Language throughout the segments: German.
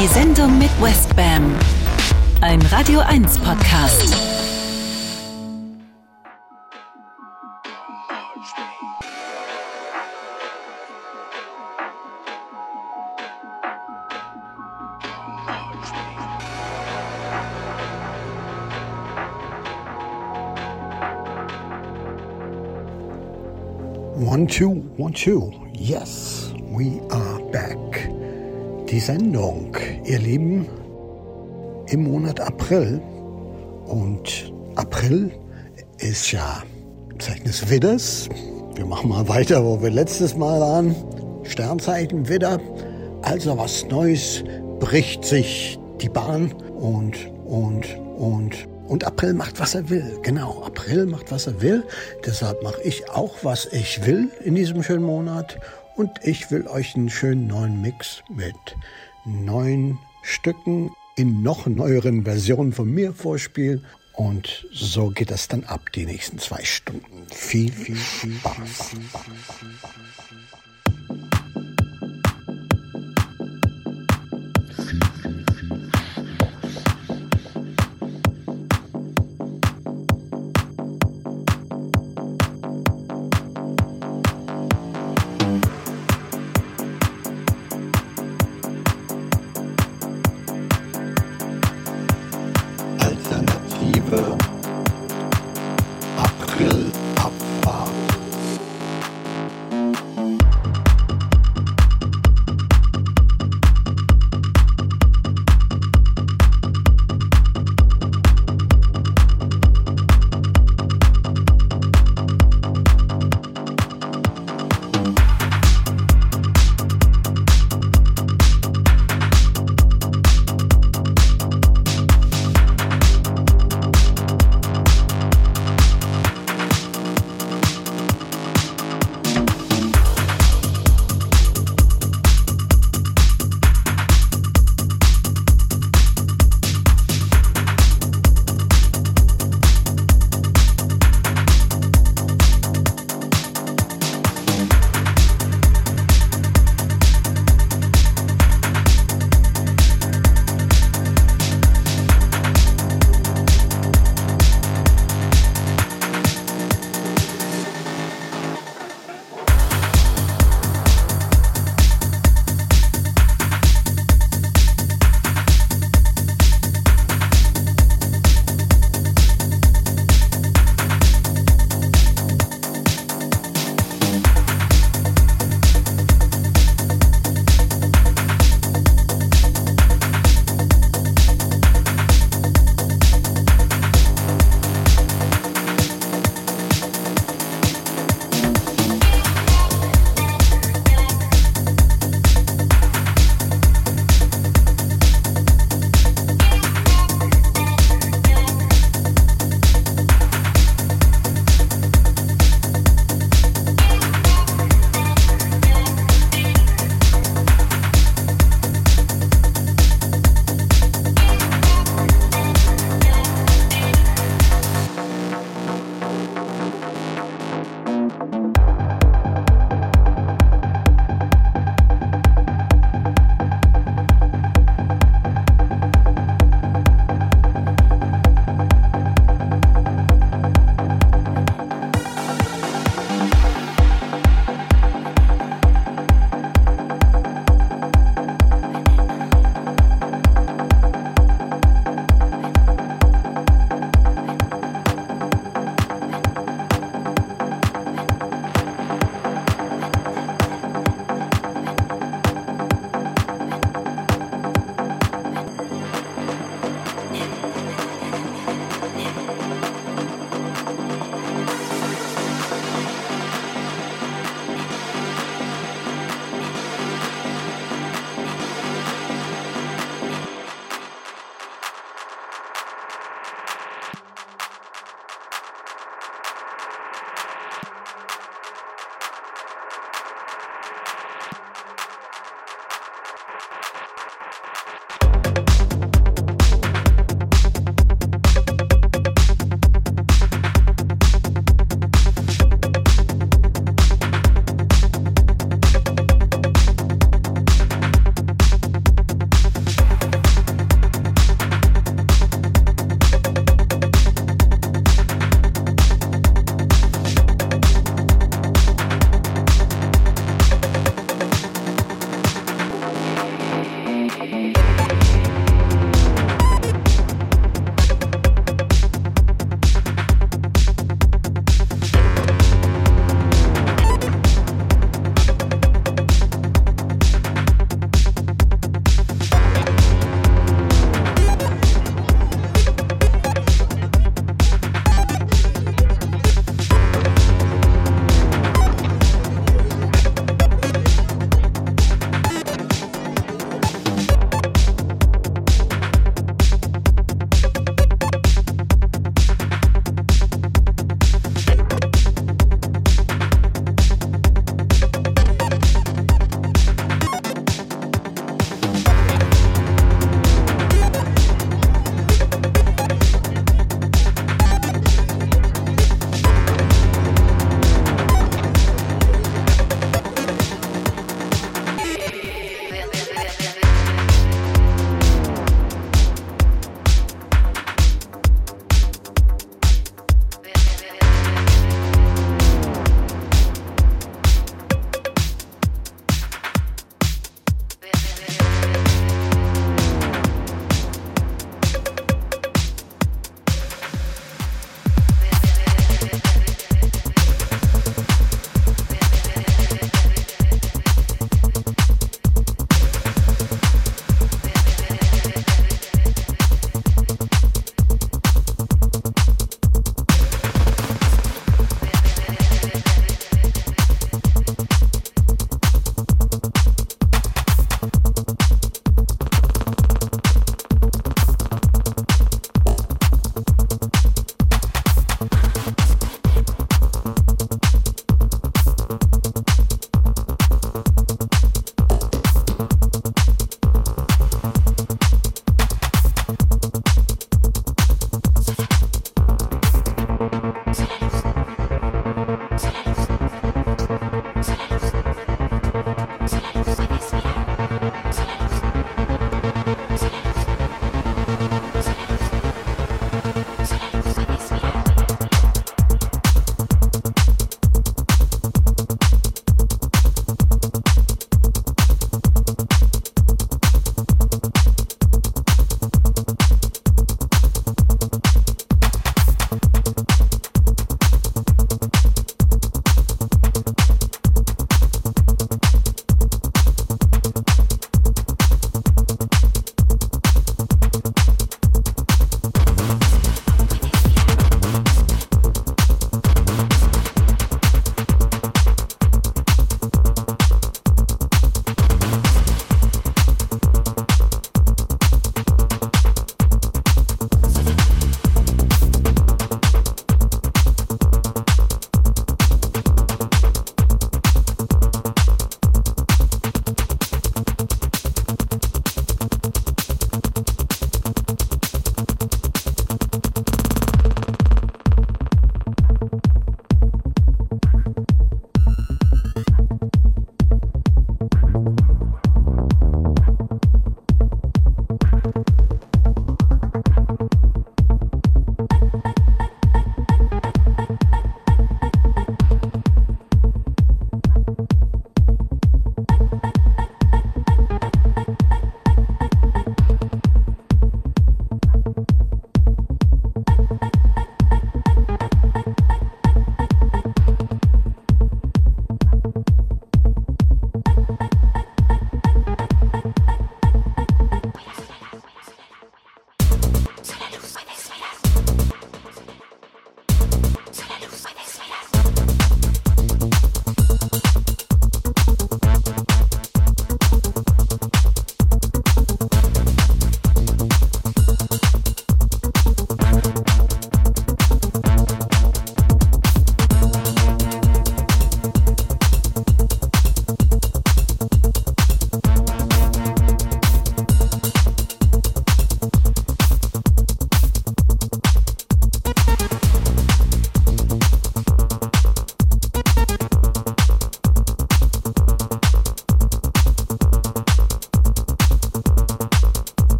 Die Sendung mit Westbam. Ein Radio 1 Podcast. One, two, one, two. Yes, we are back. Die Sendung, ihr Lieben, im Monat April. Und April ist ja Zeichen des Widders. Wir machen mal weiter, wo wir letztes Mal waren. Sternzeichen Widder. Also was Neues bricht sich die Bahn und, und, und und April macht, was er will. Genau, April macht, was er will. Deshalb mache ich auch, was ich will in diesem schönen Monat. Und ich will euch einen schönen neuen Mix mit neun Stücken in noch neueren Versionen von mir vorspielen. Und so geht das dann ab, die nächsten zwei Stunden. Viel, viel, viel Spaß.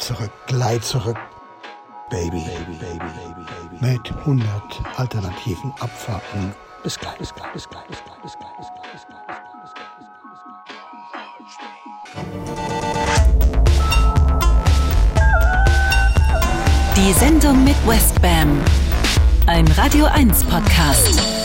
Zurück, gleit zurück, Baby. Baby, Baby, Baby, Baby. Mit 100 alternativen Abfahrten. Bis gleich, bis gleich, bis gleich, bis gleich, bis gleich, bis gleich, bis gleich, bis gleich, bis gleich, bis gleich. Die Sendung mit Westbam. Ein Radio 1 Podcast.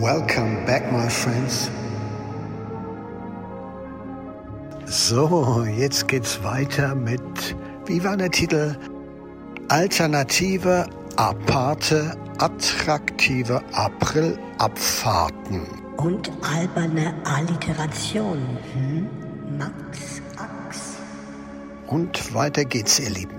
Welcome back, my friends. So, jetzt geht's weiter mit, wie war der Titel? Alternative, aparte, attraktive April-Abfahrten. Und alberne Alliteration. Hm? Max Ax. Und weiter geht's, ihr Lieben.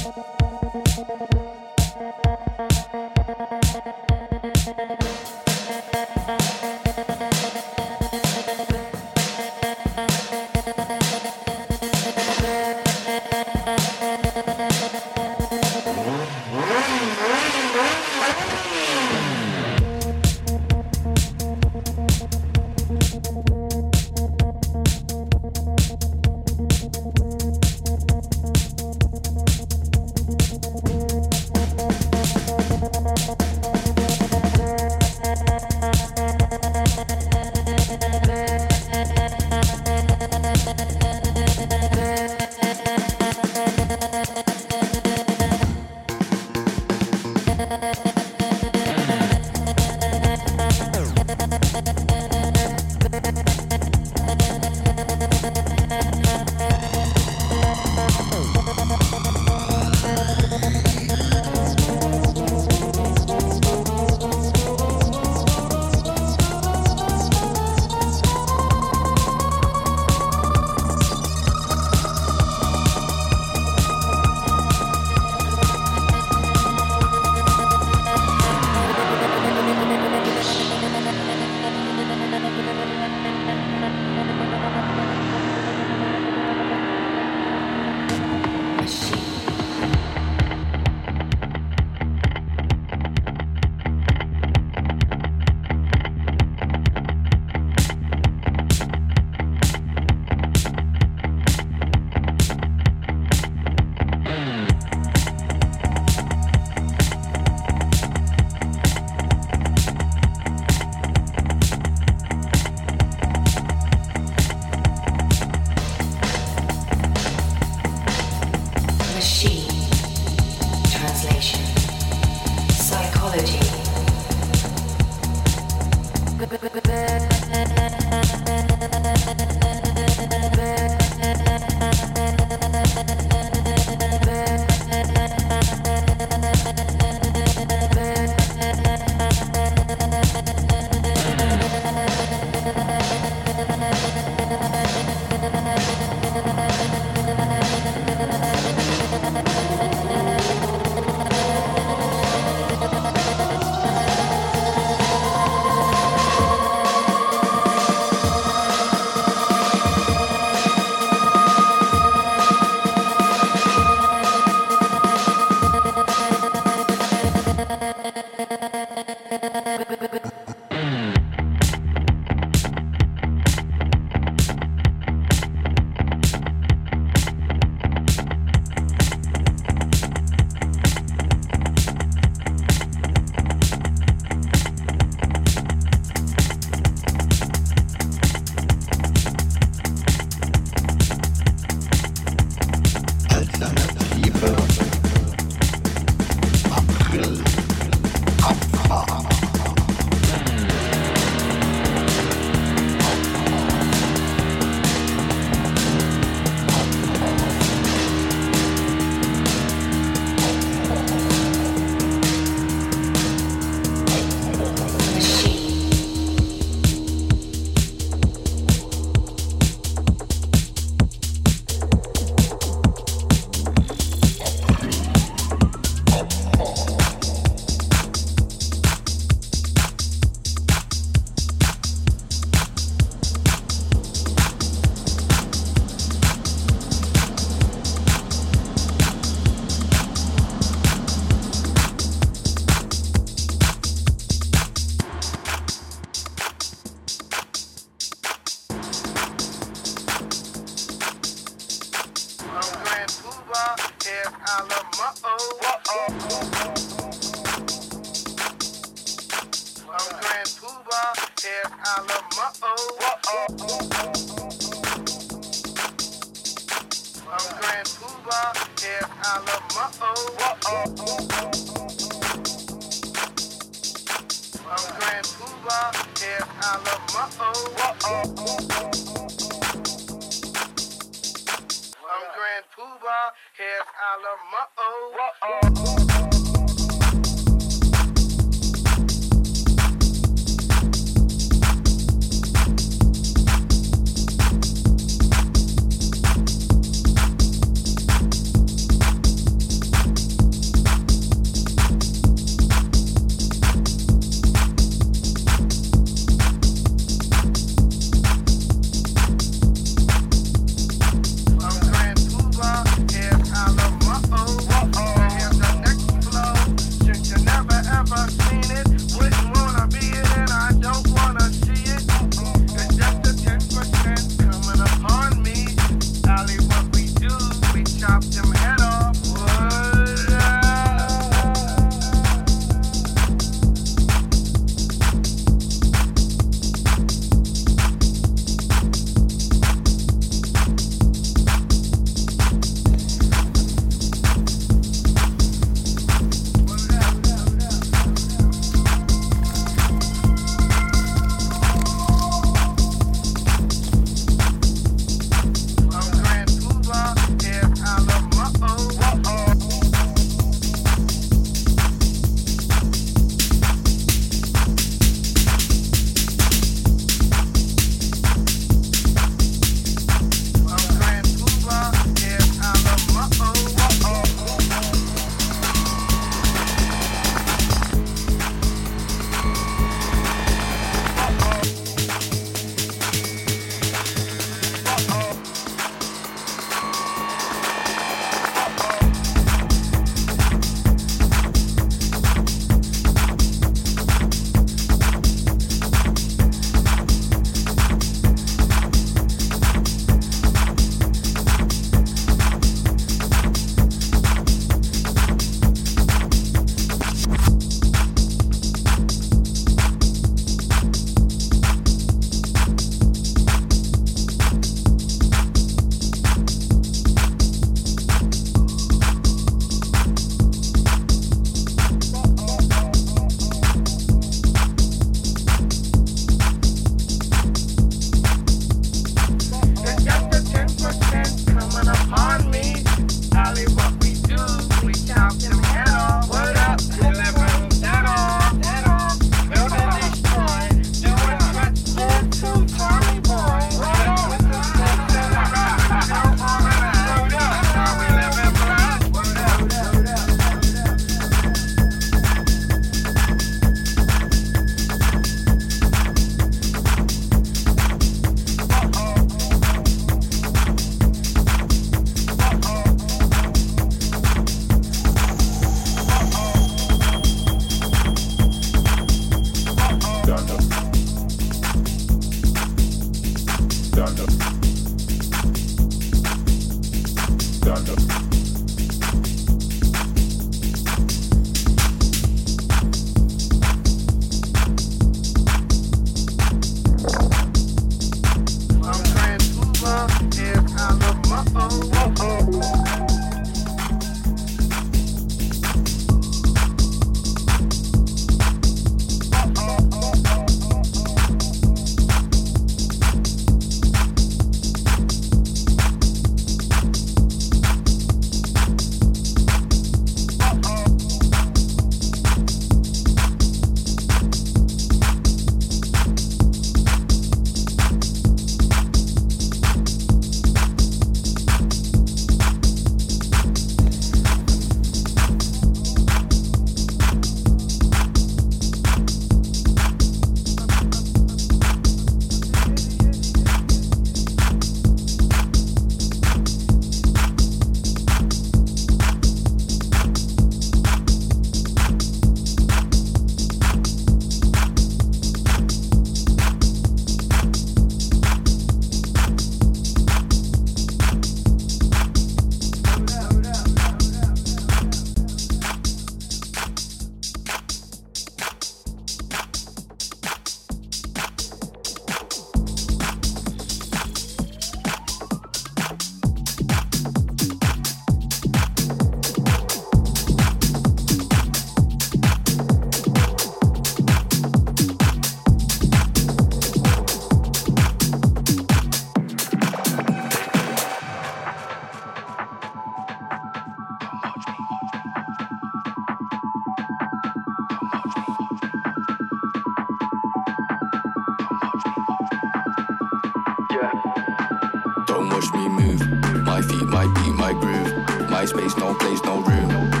MySpace, no place, no room.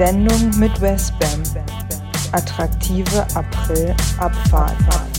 Sendung mit Westbam. Attraktive April-Abfahrt.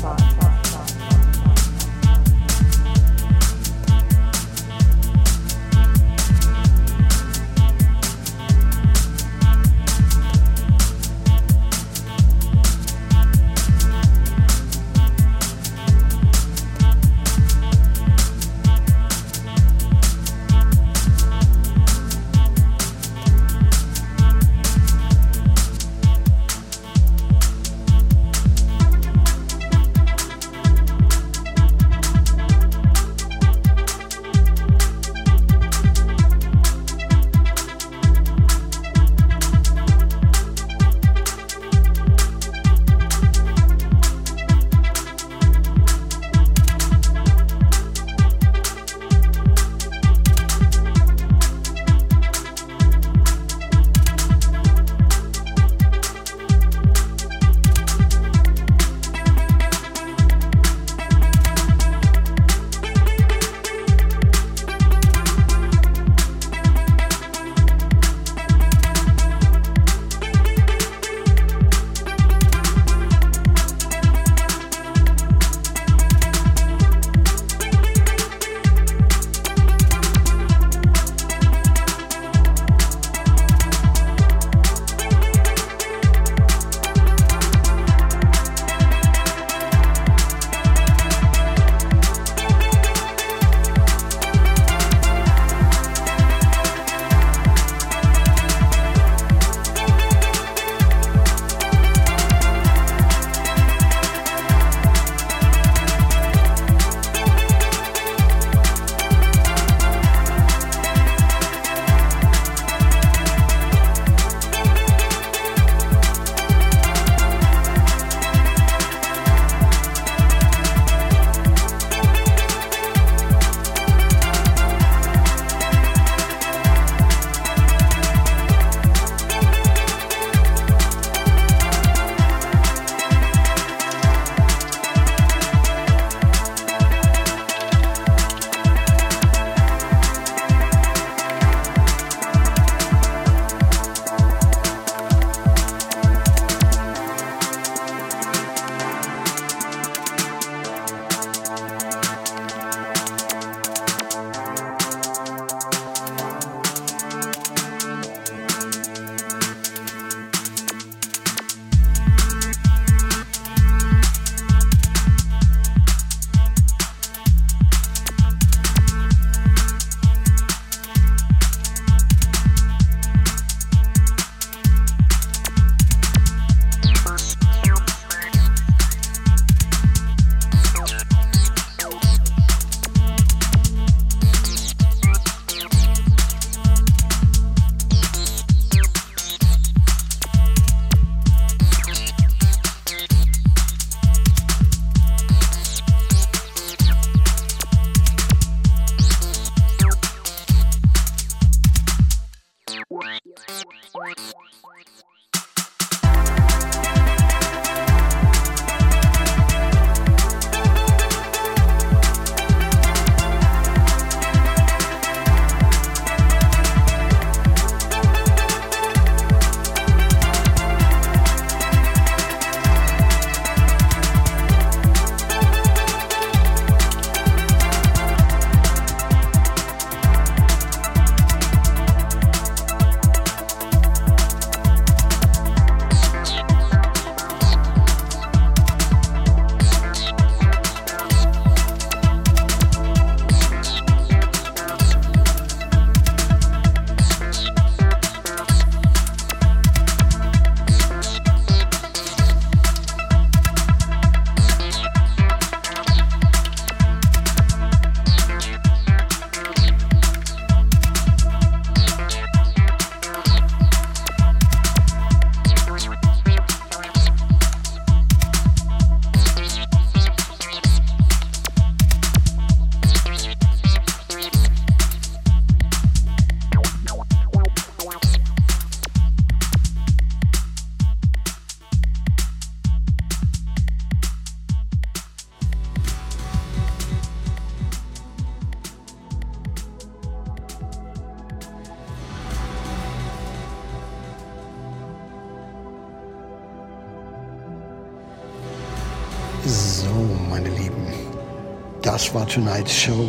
Das war Tonight's Show.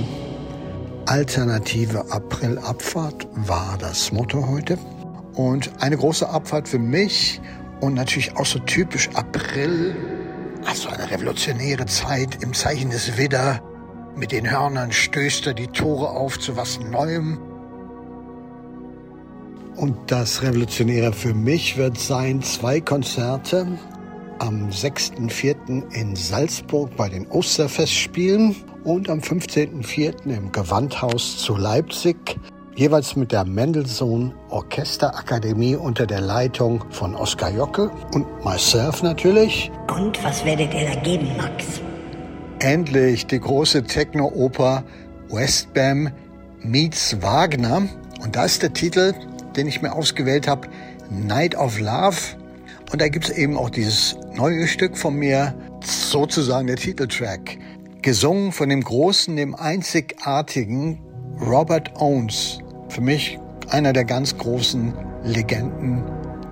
Alternative April-Abfahrt war das Motto heute. Und eine große Abfahrt für mich und natürlich auch so typisch April, also eine revolutionäre Zeit im Zeichen des Widder. Mit den Hörnern stößt er die Tore auf zu was Neuem. Und das Revolutionäre für mich wird sein zwei Konzerte am 6.4. in Salzburg bei den Osterfestspielen und am 15.04. im Gewandhaus zu Leipzig, jeweils mit der Mendelssohn Orchesterakademie unter der Leitung von Oskar Jocke und myself natürlich. Und was werdet ihr da geben, Max? Endlich die große Techno-Oper Westbam meets Wagner. Und da ist der Titel, den ich mir ausgewählt habe, Night of Love. Und da gibt es eben auch dieses neue Stück von mir, sozusagen der Titeltrack. Gesungen von dem großen, dem einzigartigen Robert Owens. Für mich einer der ganz großen Legenden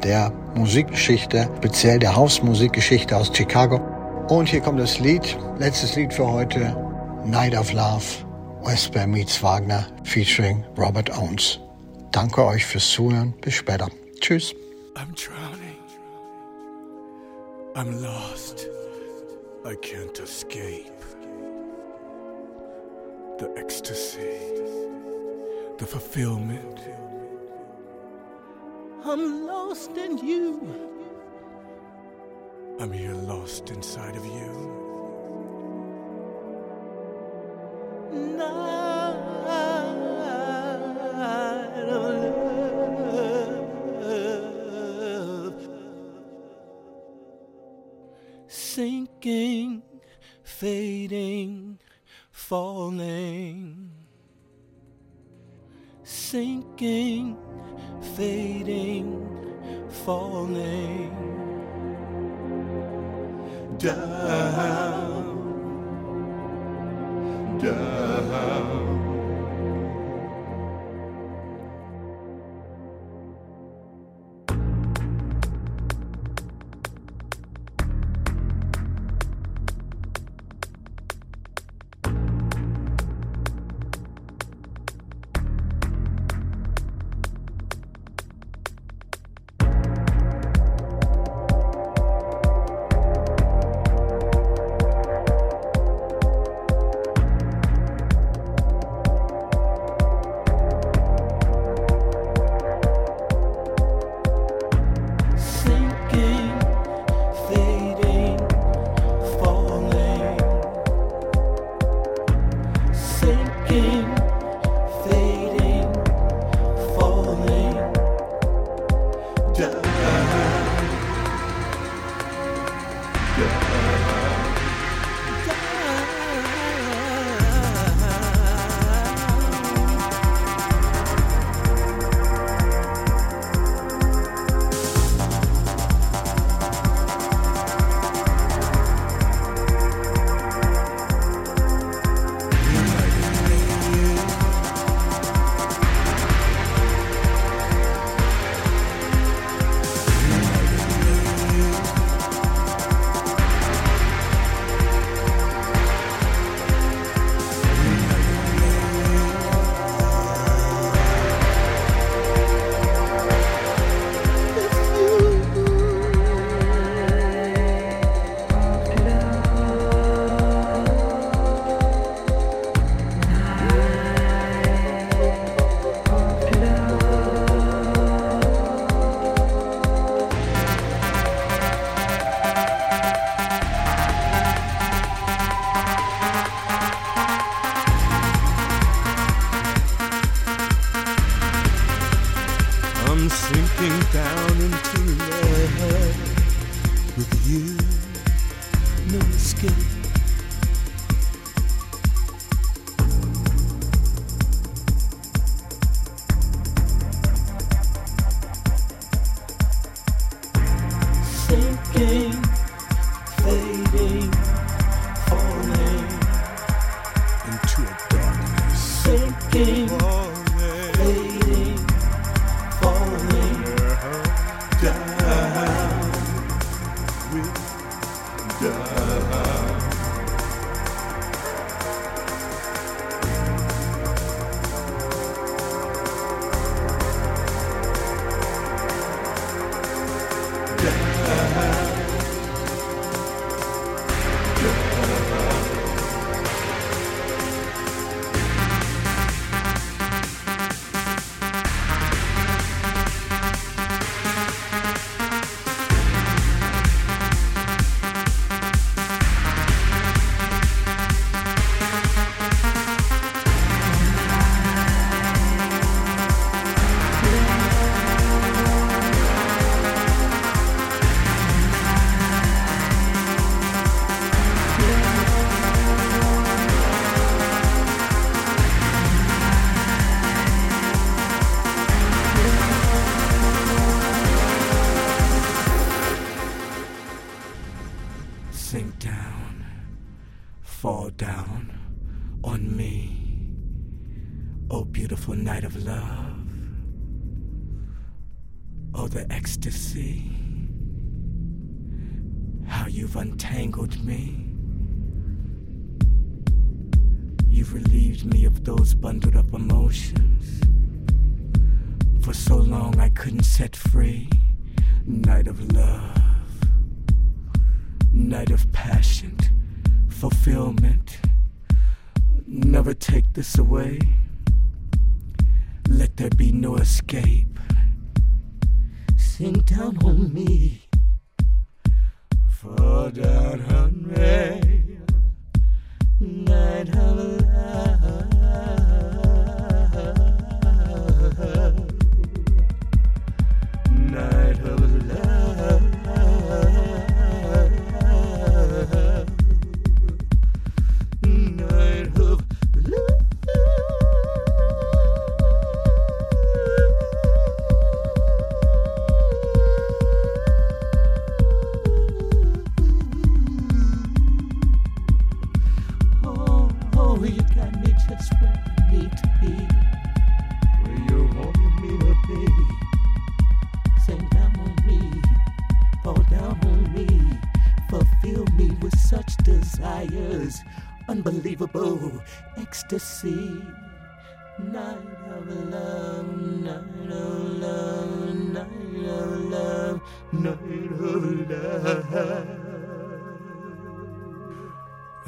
der Musikgeschichte, speziell der Hausmusikgeschichte aus Chicago. Und hier kommt das Lied, letztes Lied für heute, Night of Love, Westbam meets Wagner, featuring Robert Owens. Danke euch fürs Zuhören. Bis später. Tschüss. I'm drowning. I'm lost. I can't escape. The ecstasy, the fulfillment. I'm lost in you. I'm here lost inside of you. Sinking, fading, falling. Sinking, fading, falling. Down, down.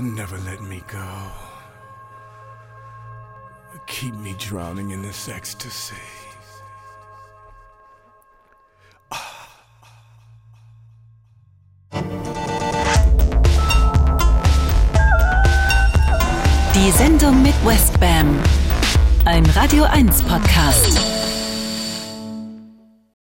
never let me go. Keep me drowning in this ecstasy. Die Sendung mit Westbam. Ein Radio 1 Podcast.